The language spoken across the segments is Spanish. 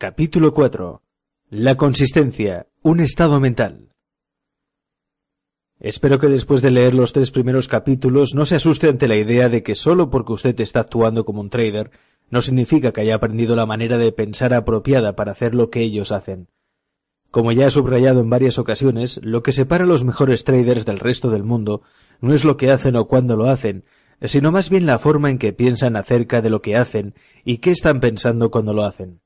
Capítulo 4. La consistencia, un estado mental. Espero que después de leer los tres primeros capítulos no se asuste ante la idea de que solo porque usted está actuando como un trader no significa que haya aprendido la manera de pensar apropiada para hacer lo que ellos hacen. Como ya he subrayado en varias ocasiones, lo que separa a los mejores traders del resto del mundo no es lo que hacen o cuándo lo hacen, sino más bien la forma en que piensan acerca de lo que hacen y qué están pensando cuando lo hacen.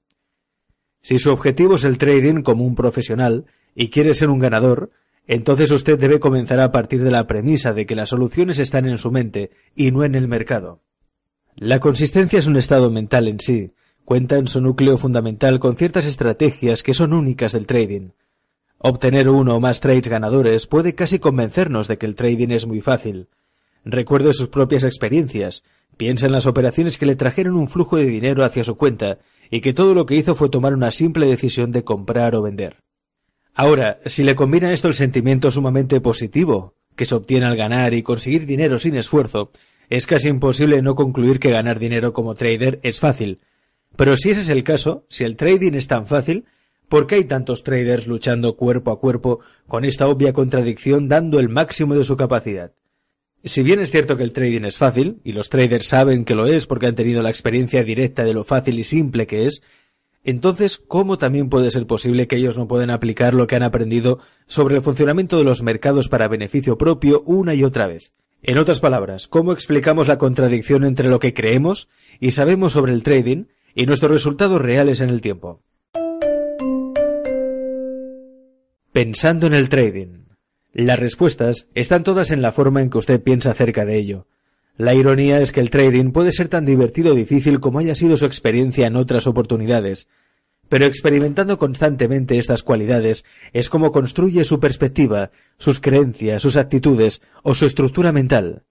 Si su objetivo es el trading como un profesional y quiere ser un ganador, entonces usted debe comenzar a partir de la premisa de que las soluciones están en su mente y no en el mercado. La consistencia es un estado mental en sí, cuenta en su núcleo fundamental con ciertas estrategias que son únicas del trading. Obtener uno o más trades ganadores puede casi convencernos de que el trading es muy fácil. Recuerde sus propias experiencias, piensa en las operaciones que le trajeron un flujo de dinero hacia su cuenta y que todo lo que hizo fue tomar una simple decisión de comprar o vender. Ahora, si le combina esto el sentimiento sumamente positivo que se obtiene al ganar y conseguir dinero sin esfuerzo, es casi imposible no concluir que ganar dinero como trader es fácil. Pero si ese es el caso, si el trading es tan fácil, ¿por qué hay tantos traders luchando cuerpo a cuerpo con esta obvia contradicción dando el máximo de su capacidad? Si bien es cierto que el trading es fácil, y los traders saben que lo es porque han tenido la experiencia directa de lo fácil y simple que es, entonces, ¿cómo también puede ser posible que ellos no puedan aplicar lo que han aprendido sobre el funcionamiento de los mercados para beneficio propio una y otra vez? En otras palabras, ¿cómo explicamos la contradicción entre lo que creemos y sabemos sobre el trading y nuestros resultados reales en el tiempo? Pensando en el trading. Las respuestas están todas en la forma en que usted piensa acerca de ello. La ironía es que el trading puede ser tan divertido o difícil como haya sido su experiencia en otras oportunidades, pero experimentando constantemente estas cualidades es como construye su perspectiva, sus creencias, sus actitudes o su estructura mental.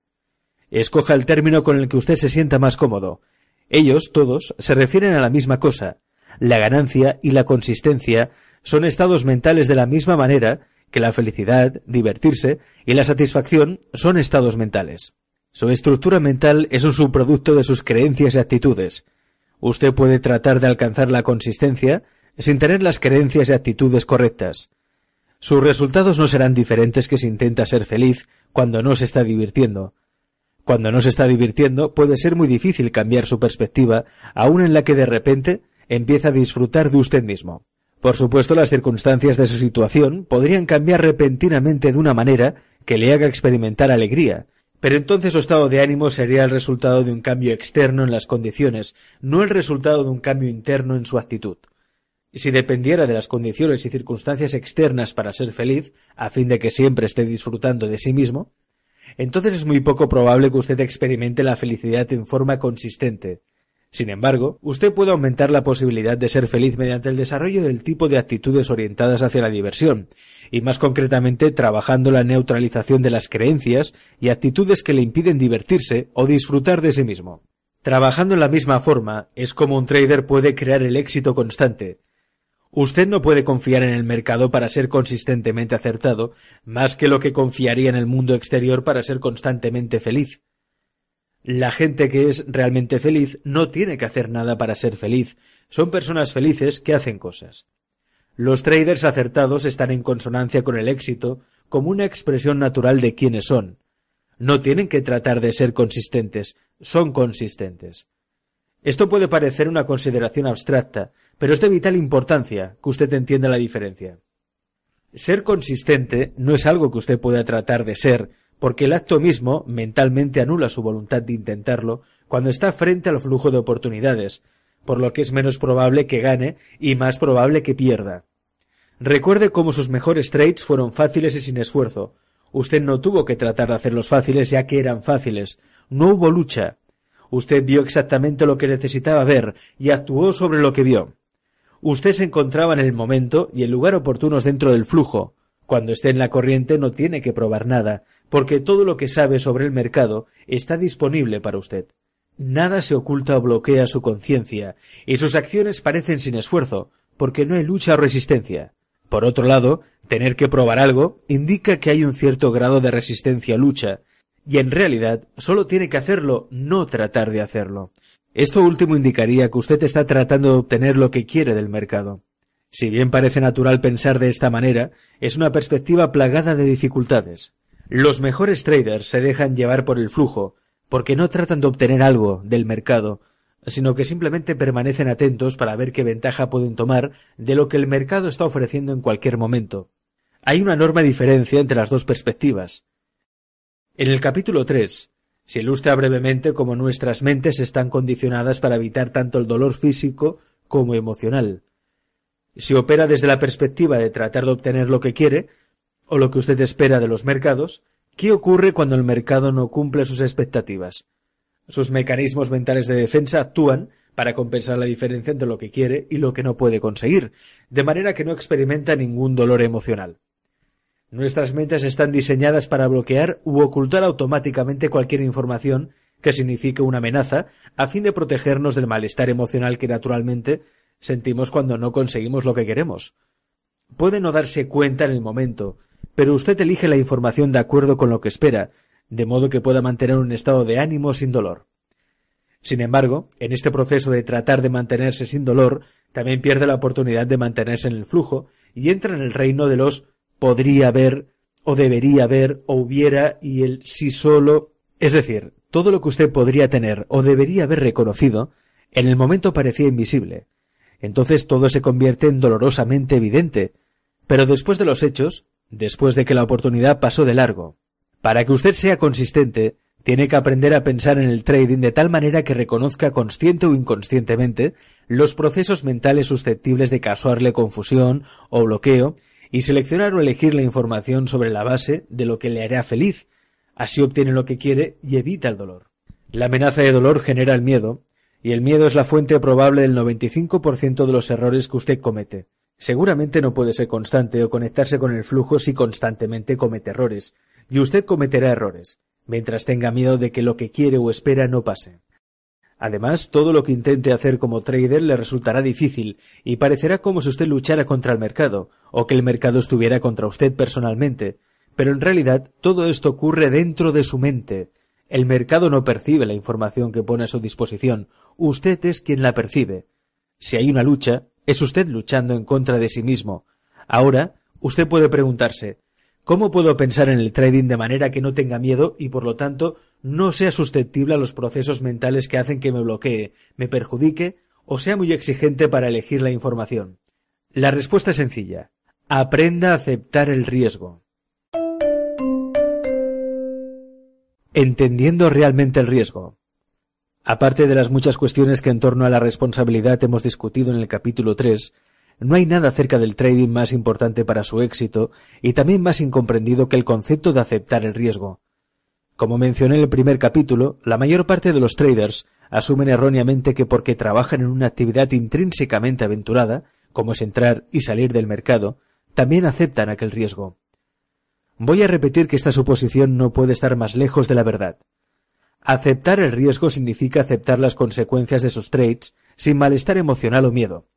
Escoja el término con el que usted se sienta más cómodo. Ellos, todos, se refieren a la misma cosa. La ganancia y la consistencia son estados mentales de la misma manera que la felicidad, divertirse y la satisfacción son estados mentales. Su estructura mental es un subproducto de sus creencias y actitudes. Usted puede tratar de alcanzar la consistencia sin tener las creencias y actitudes correctas. Sus resultados no serán diferentes que si intenta ser feliz cuando no se está divirtiendo. Cuando no se está divirtiendo puede ser muy difícil cambiar su perspectiva, aun en la que de repente empieza a disfrutar de usted mismo. Por supuesto, las circunstancias de su situación podrían cambiar repentinamente de una manera que le haga experimentar alegría, pero entonces su estado de ánimo sería el resultado de un cambio externo en las condiciones, no el resultado de un cambio interno en su actitud. Si dependiera de las condiciones y circunstancias externas para ser feliz, a fin de que siempre esté disfrutando de sí mismo, entonces es muy poco probable que usted experimente la felicidad en forma consistente, sin embargo, usted puede aumentar la posibilidad de ser feliz mediante el desarrollo del tipo de actitudes orientadas hacia la diversión, y más concretamente trabajando la neutralización de las creencias y actitudes que le impiden divertirse o disfrutar de sí mismo. Trabajando en la misma forma es como un trader puede crear el éxito constante. Usted no puede confiar en el mercado para ser consistentemente acertado, más que lo que confiaría en el mundo exterior para ser constantemente feliz. La gente que es realmente feliz no tiene que hacer nada para ser feliz. Son personas felices que hacen cosas. Los traders acertados están en consonancia con el éxito como una expresión natural de quiénes son. No tienen que tratar de ser consistentes, son consistentes. Esto puede parecer una consideración abstracta, pero es de vital importancia que usted entienda la diferencia. Ser consistente no es algo que usted pueda tratar de ser, porque el acto mismo mentalmente anula su voluntad de intentarlo cuando está frente al flujo de oportunidades, por lo que es menos probable que gane y más probable que pierda. Recuerde cómo sus mejores trades fueron fáciles y sin esfuerzo. Usted no tuvo que tratar de hacerlos fáciles ya que eran fáciles. No hubo lucha. Usted vio exactamente lo que necesitaba ver y actuó sobre lo que vio. Usted se encontraba en el momento y el lugar oportunos dentro del flujo. Cuando esté en la corriente no tiene que probar nada, porque todo lo que sabe sobre el mercado está disponible para usted. Nada se oculta o bloquea su conciencia, y sus acciones parecen sin esfuerzo, porque no hay lucha o resistencia. Por otro lado, tener que probar algo indica que hay un cierto grado de resistencia o lucha, y en realidad solo tiene que hacerlo, no tratar de hacerlo. Esto último indicaría que usted está tratando de obtener lo que quiere del mercado. Si bien parece natural pensar de esta manera, es una perspectiva plagada de dificultades. Los mejores traders se dejan llevar por el flujo, porque no tratan de obtener algo del mercado, sino que simplemente permanecen atentos para ver qué ventaja pueden tomar de lo que el mercado está ofreciendo en cualquier momento. Hay una enorme diferencia entre las dos perspectivas. En el capítulo 3 se ilustra brevemente cómo nuestras mentes están condicionadas para evitar tanto el dolor físico como emocional. Si opera desde la perspectiva de tratar de obtener lo que quiere, o lo que usted espera de los mercados, ¿qué ocurre cuando el mercado no cumple sus expectativas? Sus mecanismos mentales de defensa actúan para compensar la diferencia entre lo que quiere y lo que no puede conseguir, de manera que no experimenta ningún dolor emocional. Nuestras mentes están diseñadas para bloquear u ocultar automáticamente cualquier información que signifique una amenaza, a fin de protegernos del malestar emocional que naturalmente sentimos cuando no conseguimos lo que queremos. Puede no darse cuenta en el momento, pero usted elige la información de acuerdo con lo que espera, de modo que pueda mantener un estado de ánimo sin dolor. Sin embargo, en este proceso de tratar de mantenerse sin dolor, también pierde la oportunidad de mantenerse en el flujo y entra en el reino de los podría haber, o debería haber, o hubiera, y el si solo. Es decir, todo lo que usted podría tener o debería haber reconocido, en el momento parecía invisible. Entonces todo se convierte en dolorosamente evidente. Pero después de los hechos, después de que la oportunidad pasó de largo, para que usted sea consistente, tiene que aprender a pensar en el trading de tal manera que reconozca consciente o inconscientemente los procesos mentales susceptibles de causarle confusión o bloqueo y seleccionar o elegir la información sobre la base de lo que le hará feliz. Así obtiene lo que quiere y evita el dolor. La amenaza de dolor genera el miedo, y el miedo es la fuente probable del 95% de los errores que usted comete. Seguramente no puede ser constante o conectarse con el flujo si constantemente comete errores, y usted cometerá errores, mientras tenga miedo de que lo que quiere o espera no pase. Además, todo lo que intente hacer como trader le resultará difícil y parecerá como si usted luchara contra el mercado, o que el mercado estuviera contra usted personalmente, pero en realidad todo esto ocurre dentro de su mente. El mercado no percibe la información que pone a su disposición, usted es quien la percibe. Si hay una lucha, es usted luchando en contra de sí mismo. Ahora, usted puede preguntarse, ¿cómo puedo pensar en el trading de manera que no tenga miedo y por lo tanto no sea susceptible a los procesos mentales que hacen que me bloquee, me perjudique o sea muy exigente para elegir la información? La respuesta es sencilla. Aprenda a aceptar el riesgo. Entendiendo realmente el riesgo. Aparte de las muchas cuestiones que en torno a la responsabilidad hemos discutido en el capítulo 3, no hay nada acerca del trading más importante para su éxito y también más incomprendido que el concepto de aceptar el riesgo. Como mencioné en el primer capítulo, la mayor parte de los traders asumen erróneamente que porque trabajan en una actividad intrínsecamente aventurada, como es entrar y salir del mercado, también aceptan aquel riesgo. Voy a repetir que esta suposición no puede estar más lejos de la verdad. Aceptar el riesgo significa aceptar las consecuencias de sus trades sin malestar emocional o miedo.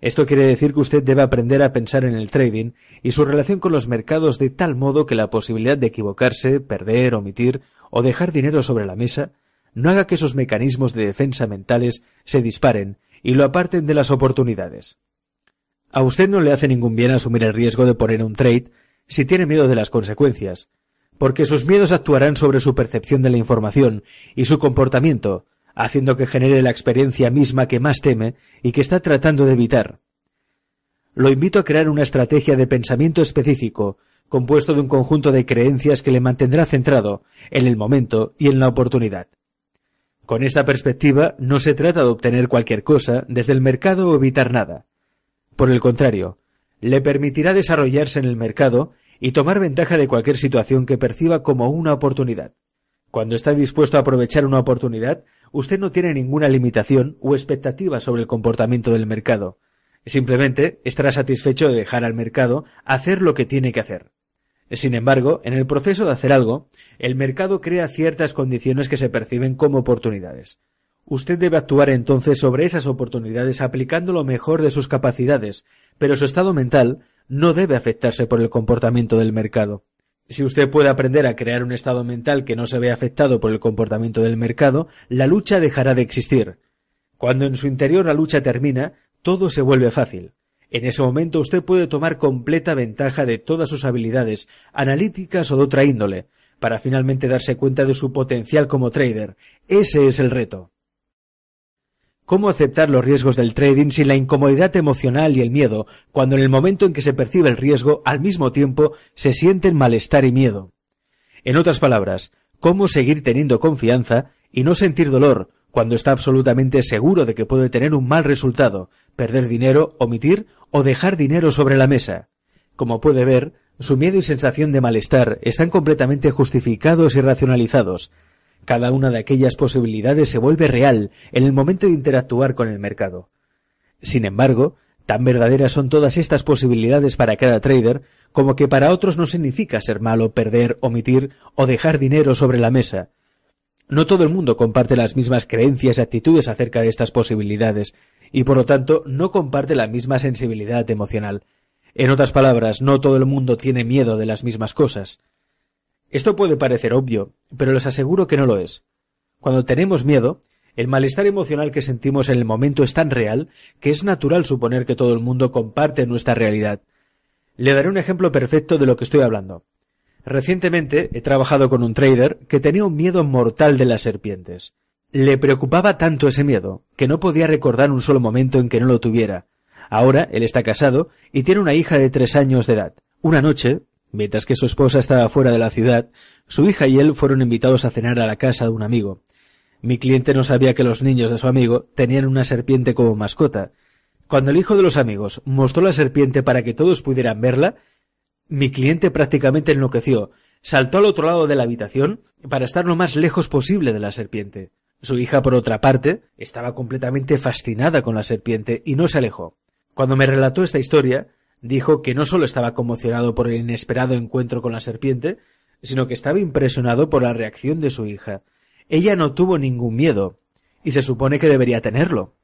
Esto quiere decir que usted debe aprender a pensar en el trading y su relación con los mercados de tal modo que la posibilidad de equivocarse, perder, omitir o dejar dinero sobre la mesa no haga que esos mecanismos de defensa mentales se disparen y lo aparten de las oportunidades. A usted no le hace ningún bien asumir el riesgo de poner un trade si tiene miedo de las consecuencias, porque sus miedos actuarán sobre su percepción de la información y su comportamiento, haciendo que genere la experiencia misma que más teme y que está tratando de evitar. Lo invito a crear una estrategia de pensamiento específico, compuesto de un conjunto de creencias que le mantendrá centrado en el momento y en la oportunidad. Con esta perspectiva no se trata de obtener cualquier cosa desde el mercado o evitar nada. Por el contrario, le permitirá desarrollarse en el mercado y tomar ventaja de cualquier situación que perciba como una oportunidad. Cuando está dispuesto a aprovechar una oportunidad, usted no tiene ninguna limitación o expectativa sobre el comportamiento del mercado. Simplemente estará satisfecho de dejar al mercado hacer lo que tiene que hacer. Sin embargo, en el proceso de hacer algo, el mercado crea ciertas condiciones que se perciben como oportunidades. Usted debe actuar entonces sobre esas oportunidades aplicando lo mejor de sus capacidades, pero su estado mental no debe afectarse por el comportamiento del mercado. Si usted puede aprender a crear un estado mental que no se vea afectado por el comportamiento del mercado, la lucha dejará de existir. Cuando en su interior la lucha termina, todo se vuelve fácil. En ese momento usted puede tomar completa ventaja de todas sus habilidades, analíticas o de otra índole, para finalmente darse cuenta de su potencial como trader. Ese es el reto. ¿Cómo aceptar los riesgos del trading sin la incomodidad emocional y el miedo, cuando en el momento en que se percibe el riesgo, al mismo tiempo se sienten malestar y miedo? En otras palabras, ¿cómo seguir teniendo confianza y no sentir dolor cuando está absolutamente seguro de que puede tener un mal resultado, perder dinero, omitir o dejar dinero sobre la mesa? Como puede ver, su miedo y sensación de malestar están completamente justificados y racionalizados, cada una de aquellas posibilidades se vuelve real en el momento de interactuar con el mercado. Sin embargo, tan verdaderas son todas estas posibilidades para cada trader como que para otros no significa ser malo, perder, omitir o dejar dinero sobre la mesa. No todo el mundo comparte las mismas creencias y actitudes acerca de estas posibilidades, y por lo tanto no comparte la misma sensibilidad emocional. En otras palabras, no todo el mundo tiene miedo de las mismas cosas. Esto puede parecer obvio, pero les aseguro que no lo es. Cuando tenemos miedo, el malestar emocional que sentimos en el momento es tan real que es natural suponer que todo el mundo comparte nuestra realidad. Le daré un ejemplo perfecto de lo que estoy hablando. Recientemente he trabajado con un trader que tenía un miedo mortal de las serpientes. Le preocupaba tanto ese miedo que no podía recordar un solo momento en que no lo tuviera. Ahora él está casado y tiene una hija de tres años de edad. Una noche, Mientras que su esposa estaba fuera de la ciudad, su hija y él fueron invitados a cenar a la casa de un amigo. Mi cliente no sabía que los niños de su amigo tenían una serpiente como mascota. Cuando el hijo de los amigos mostró la serpiente para que todos pudieran verla, mi cliente prácticamente enloqueció, saltó al otro lado de la habitación para estar lo más lejos posible de la serpiente. Su hija, por otra parte, estaba completamente fascinada con la serpiente y no se alejó. Cuando me relató esta historia, dijo que no solo estaba conmocionado por el inesperado encuentro con la serpiente, sino que estaba impresionado por la reacción de su hija. Ella no tuvo ningún miedo, y se supone que debería tenerlo.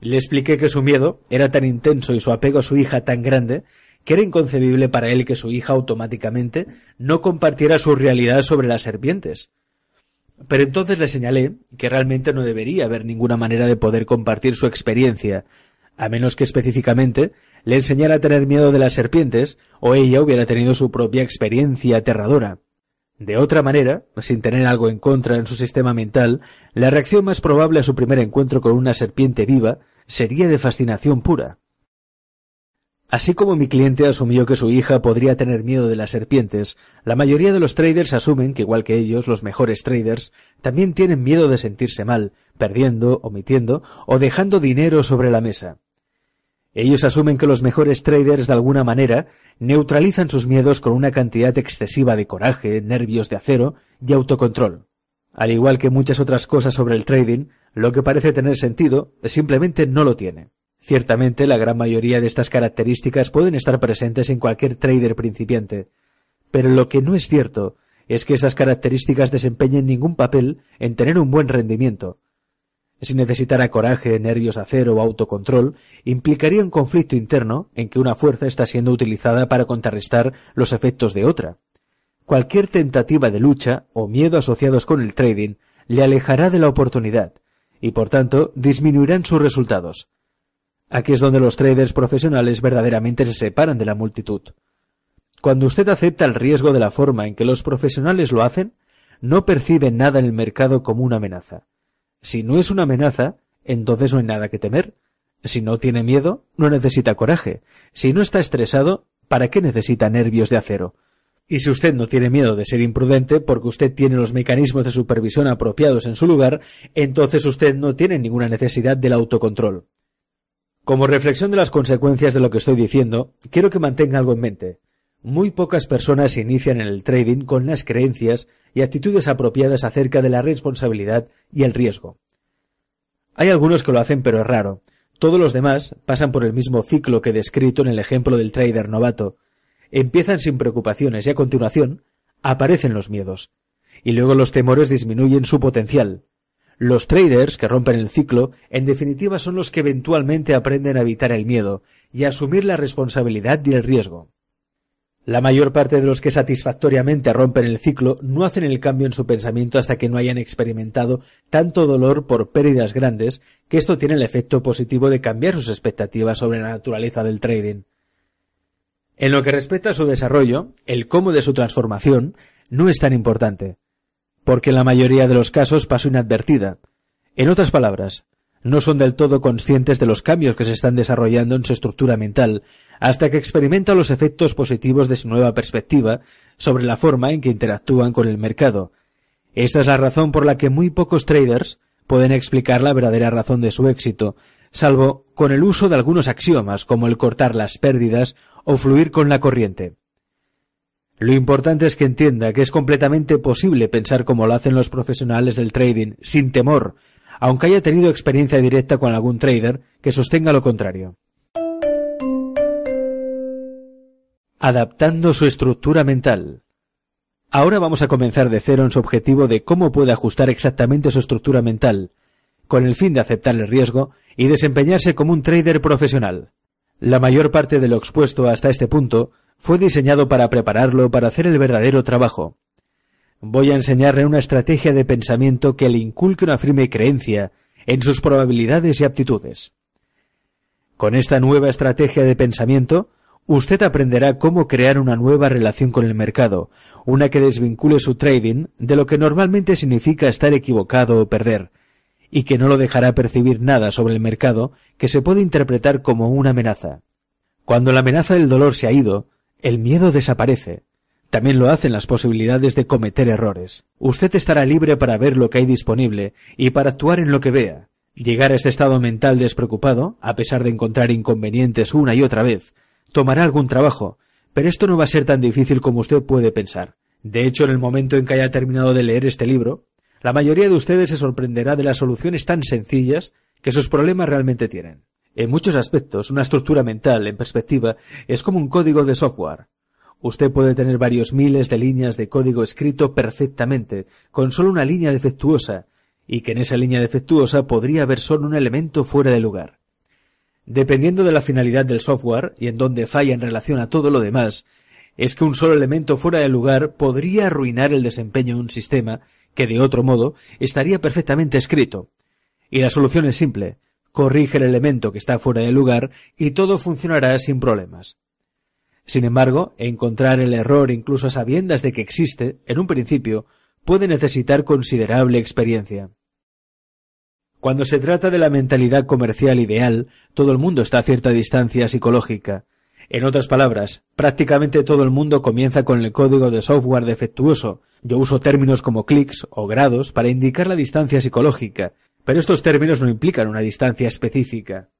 Le expliqué que su miedo era tan intenso y su apego a su hija tan grande que era inconcebible para él que su hija automáticamente no compartiera su realidad sobre las serpientes. Pero entonces le señalé que realmente no debería haber ninguna manera de poder compartir su experiencia, a menos que específicamente le enseñara a tener miedo de las serpientes, o ella hubiera tenido su propia experiencia aterradora. De otra manera, sin tener algo en contra en su sistema mental, la reacción más probable a su primer encuentro con una serpiente viva sería de fascinación pura. Así como mi cliente asumió que su hija podría tener miedo de las serpientes, la mayoría de los traders asumen que igual que ellos, los mejores traders, también tienen miedo de sentirse mal, perdiendo, omitiendo o dejando dinero sobre la mesa. Ellos asumen que los mejores traders de alguna manera neutralizan sus miedos con una cantidad excesiva de coraje, nervios de acero y autocontrol. Al igual que muchas otras cosas sobre el trading, lo que parece tener sentido simplemente no lo tiene. Ciertamente la gran mayoría de estas características pueden estar presentes en cualquier trader principiante, pero lo que no es cierto es que esas características desempeñen ningún papel en tener un buen rendimiento, si necesitara coraje, nervios acero o autocontrol, implicaría un conflicto interno en que una fuerza está siendo utilizada para contrarrestar los efectos de otra. Cualquier tentativa de lucha o miedo asociados con el trading le alejará de la oportunidad y por tanto disminuirán sus resultados. Aquí es donde los traders profesionales verdaderamente se separan de la multitud. Cuando usted acepta el riesgo de la forma en que los profesionales lo hacen, no percibe nada en el mercado como una amenaza si no es una amenaza, entonces no hay nada que temer. Si no tiene miedo, no necesita coraje. Si no está estresado, ¿para qué necesita nervios de acero? Y si usted no tiene miedo de ser imprudente porque usted tiene los mecanismos de supervisión apropiados en su lugar, entonces usted no tiene ninguna necesidad del autocontrol. Como reflexión de las consecuencias de lo que estoy diciendo, quiero que mantenga algo en mente. Muy pocas personas se inician en el trading con las creencias y actitudes apropiadas acerca de la responsabilidad y el riesgo. Hay algunos que lo hacen, pero es raro. Todos los demás pasan por el mismo ciclo que descrito en el ejemplo del trader novato. Empiezan sin preocupaciones y a continuación aparecen los miedos. Y luego los temores disminuyen su potencial. Los traders que rompen el ciclo, en definitiva, son los que eventualmente aprenden a evitar el miedo y a asumir la responsabilidad y el riesgo. La mayor parte de los que satisfactoriamente rompen el ciclo no hacen el cambio en su pensamiento hasta que no hayan experimentado tanto dolor por pérdidas grandes que esto tiene el efecto positivo de cambiar sus expectativas sobre la naturaleza del trading. En lo que respecta a su desarrollo, el cómo de su transformación no es tan importante, porque en la mayoría de los casos pasó inadvertida. En otras palabras, no son del todo conscientes de los cambios que se están desarrollando en su estructura mental hasta que experimentan los efectos positivos de su nueva perspectiva sobre la forma en que interactúan con el mercado. Esta es la razón por la que muy pocos traders pueden explicar la verdadera razón de su éxito, salvo con el uso de algunos axiomas como el cortar las pérdidas o fluir con la corriente. Lo importante es que entienda que es completamente posible pensar como lo hacen los profesionales del trading, sin temor, aunque haya tenido experiencia directa con algún trader que sostenga lo contrario. Adaptando su estructura mental. Ahora vamos a comenzar de cero en su objetivo de cómo puede ajustar exactamente su estructura mental, con el fin de aceptar el riesgo y desempeñarse como un trader profesional. La mayor parte de lo expuesto hasta este punto fue diseñado para prepararlo para hacer el verdadero trabajo. Voy a enseñarle una estrategia de pensamiento que le inculque una firme creencia en sus probabilidades y aptitudes. Con esta nueva estrategia de pensamiento, usted aprenderá cómo crear una nueva relación con el mercado, una que desvincule su trading de lo que normalmente significa estar equivocado o perder, y que no lo dejará percibir nada sobre el mercado que se puede interpretar como una amenaza. Cuando la amenaza del dolor se ha ido, el miedo desaparece, también lo hacen las posibilidades de cometer errores. Usted estará libre para ver lo que hay disponible y para actuar en lo que vea. Llegar a este estado mental despreocupado, a pesar de encontrar inconvenientes una y otra vez, tomará algún trabajo, pero esto no va a ser tan difícil como usted puede pensar. De hecho, en el momento en que haya terminado de leer este libro, la mayoría de ustedes se sorprenderá de las soluciones tan sencillas que sus problemas realmente tienen. En muchos aspectos, una estructura mental, en perspectiva, es como un código de software. Usted puede tener varios miles de líneas de código escrito perfectamente, con solo una línea defectuosa, y que en esa línea defectuosa podría haber solo un elemento fuera de lugar. Dependiendo de la finalidad del software y en dónde falla en relación a todo lo demás, es que un solo elemento fuera de lugar podría arruinar el desempeño de un sistema que de otro modo estaría perfectamente escrito. Y la solución es simple. Corrige el elemento que está fuera de lugar y todo funcionará sin problemas. Sin embargo, encontrar el error incluso a sabiendas de que existe, en un principio, puede necesitar considerable experiencia. Cuando se trata de la mentalidad comercial ideal, todo el mundo está a cierta distancia psicológica. En otras palabras, prácticamente todo el mundo comienza con el código de software defectuoso. Yo uso términos como clics o grados para indicar la distancia psicológica, pero estos términos no implican una distancia específica.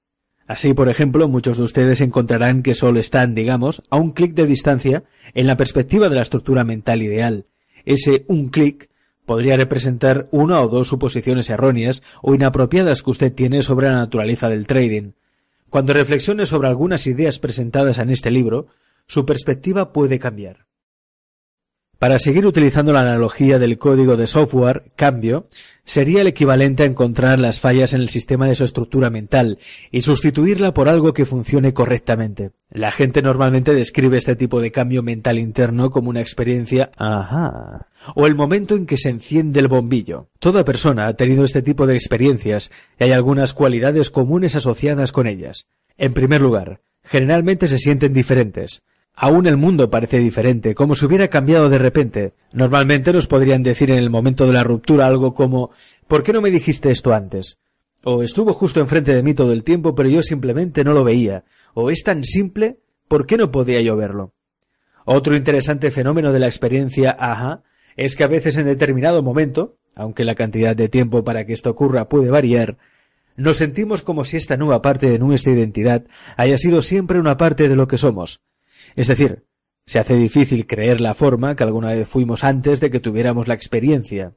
Así, por ejemplo, muchos de ustedes encontrarán que solo están, digamos, a un clic de distancia en la perspectiva de la estructura mental ideal. Ese un clic podría representar una o dos suposiciones erróneas o inapropiadas que usted tiene sobre la naturaleza del trading. Cuando reflexione sobre algunas ideas presentadas en este libro, su perspectiva puede cambiar. Para seguir utilizando la analogía del código de software, cambio, sería el equivalente a encontrar las fallas en el sistema de su estructura mental y sustituirla por algo que funcione correctamente. La gente normalmente describe este tipo de cambio mental interno como una experiencia ajá o el momento en que se enciende el bombillo. Toda persona ha tenido este tipo de experiencias y hay algunas cualidades comunes asociadas con ellas. En primer lugar, generalmente se sienten diferentes. Aún el mundo parece diferente, como si hubiera cambiado de repente. Normalmente nos podrían decir en el momento de la ruptura algo como ¿por qué no me dijiste esto antes? O estuvo justo enfrente de mí todo el tiempo, pero yo simplemente no lo veía. O es tan simple, ¿por qué no podía yo verlo? Otro interesante fenómeno de la experiencia AHA es que a veces en determinado momento, aunque la cantidad de tiempo para que esto ocurra puede variar, nos sentimos como si esta nueva parte de nuestra identidad haya sido siempre una parte de lo que somos, es decir, Se hace difícil creer la forma que alguna vez fuimos antes de que tuviéramos la experiencia.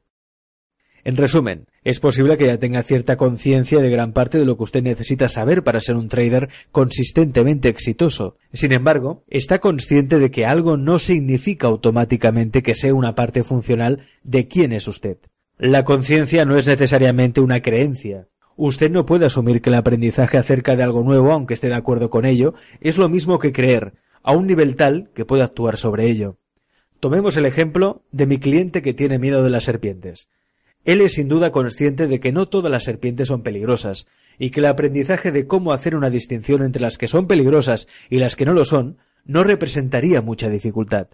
En resumen, es posible que ya tenga cierta conciencia de gran parte de lo que usted necesita saber para ser un trader consistentemente exitoso. Sin embargo, está consciente de que algo no significa automáticamente que sea una parte funcional de quién es usted. La conciencia no es necesariamente una creencia. Usted no puede asumir que el aprendizaje acerca de algo nuevo, aunque esté de acuerdo con ello, es lo mismo que creer, a un nivel tal que pueda actuar sobre ello. Tomemos el ejemplo de mi cliente que tiene miedo de las serpientes. Él es sin duda consciente de que no todas las serpientes son peligrosas, y que el aprendizaje de cómo hacer una distinción entre las que son peligrosas y las que no lo son no representaría mucha dificultad.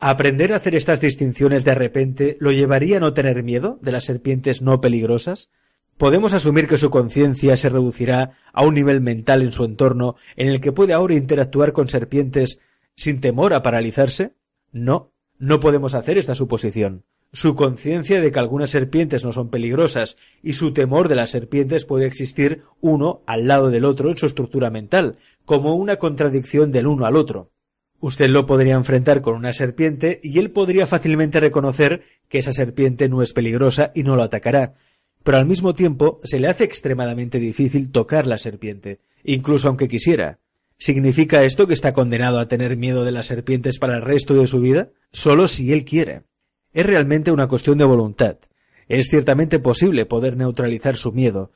¿Aprender a hacer estas distinciones de repente lo llevaría a no tener miedo de las serpientes no peligrosas? ¿Podemos asumir que su conciencia se reducirá a un nivel mental en su entorno en el que puede ahora interactuar con serpientes sin temor a paralizarse? No, no podemos hacer esta suposición su conciencia de que algunas serpientes no son peligrosas y su temor de las serpientes puede existir uno al lado del otro en su estructura mental, como una contradicción del uno al otro. Usted lo podría enfrentar con una serpiente y él podría fácilmente reconocer que esa serpiente no es peligrosa y no lo atacará, pero al mismo tiempo se le hace extremadamente difícil tocar la serpiente, incluso aunque quisiera. ¿Significa esto que está condenado a tener miedo de las serpientes para el resto de su vida? Solo si él quiere. Es realmente una cuestión de voluntad. Es ciertamente posible poder neutralizar su miedo,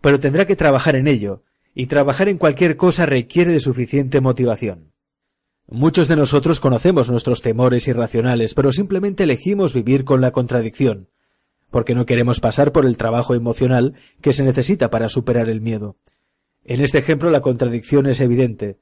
pero tendrá que trabajar en ello, y trabajar en cualquier cosa requiere de suficiente motivación. Muchos de nosotros conocemos nuestros temores irracionales, pero simplemente elegimos vivir con la contradicción, porque no queremos pasar por el trabajo emocional que se necesita para superar el miedo. En este ejemplo la contradicción es evidente.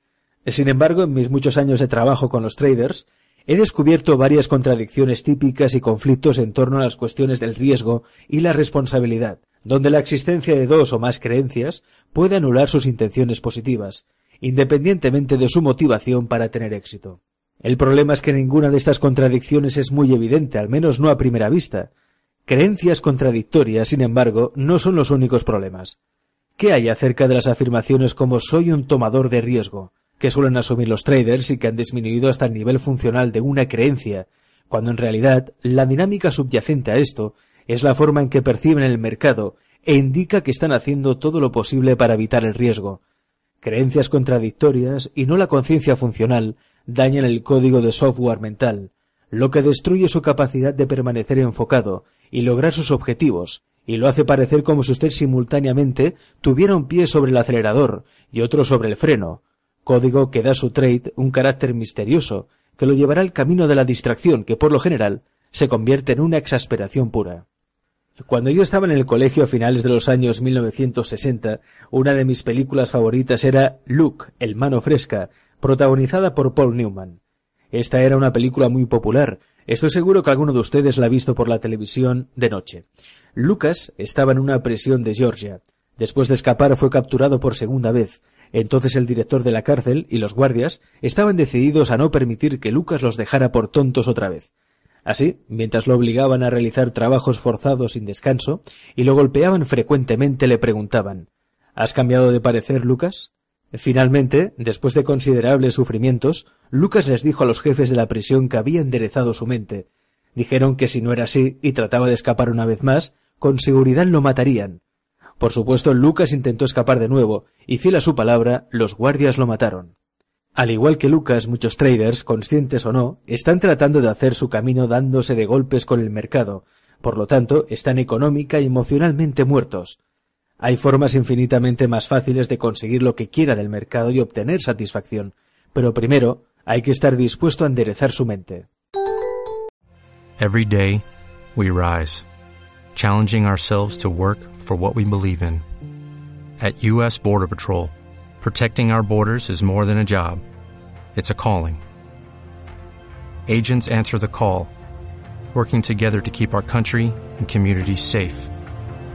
Sin embargo, en mis muchos años de trabajo con los traders, he descubierto varias contradicciones típicas y conflictos en torno a las cuestiones del riesgo y la responsabilidad, donde la existencia de dos o más creencias puede anular sus intenciones positivas, independientemente de su motivación para tener éxito. El problema es que ninguna de estas contradicciones es muy evidente, al menos no a primera vista. Creencias contradictorias, sin embargo, no son los únicos problemas. ¿Qué hay acerca de las afirmaciones como soy un tomador de riesgo? que suelen asumir los traders y que han disminuido hasta el nivel funcional de una creencia, cuando en realidad la dinámica subyacente a esto es la forma en que perciben el mercado e indica que están haciendo todo lo posible para evitar el riesgo. Creencias contradictorias y no la conciencia funcional dañan el código de software mental, lo que destruye su capacidad de permanecer enfocado y lograr sus objetivos, y lo hace parecer como si usted simultáneamente tuviera un pie sobre el acelerador y otro sobre el freno, código que da su trade un carácter misterioso, que lo llevará al camino de la distracción, que por lo general se convierte en una exasperación pura. Cuando yo estaba en el colegio a finales de los años 1960, una de mis películas favoritas era Luke, el mano fresca, protagonizada por Paul Newman. Esta era una película muy popular. Estoy seguro que alguno de ustedes la ha visto por la televisión de noche. Lucas estaba en una prisión de Georgia. Después de escapar fue capturado por segunda vez entonces el director de la cárcel y los guardias estaban decididos a no permitir que Lucas los dejara por tontos otra vez. Así, mientras lo obligaban a realizar trabajos forzados sin descanso y lo golpeaban frecuentemente, le preguntaban ¿Has cambiado de parecer, Lucas? Finalmente, después de considerables sufrimientos, Lucas les dijo a los jefes de la prisión que había enderezado su mente. Dijeron que si no era así y trataba de escapar una vez más, con seguridad lo matarían, por supuesto, Lucas intentó escapar de nuevo, y fiel a su palabra, los guardias lo mataron. Al igual que Lucas, muchos traders, conscientes o no, están tratando de hacer su camino dándose de golpes con el mercado, por lo tanto, están económica y emocionalmente muertos. Hay formas infinitamente más fáciles de conseguir lo que quiera del mercado y obtener satisfacción, pero primero hay que estar dispuesto a enderezar su mente. Every day, we rise, challenging ourselves to work for what we believe in. At U.S. Border Patrol, protecting our borders is more than a job, it's a calling. Agents answer the call, working together to keep our country and communities safe.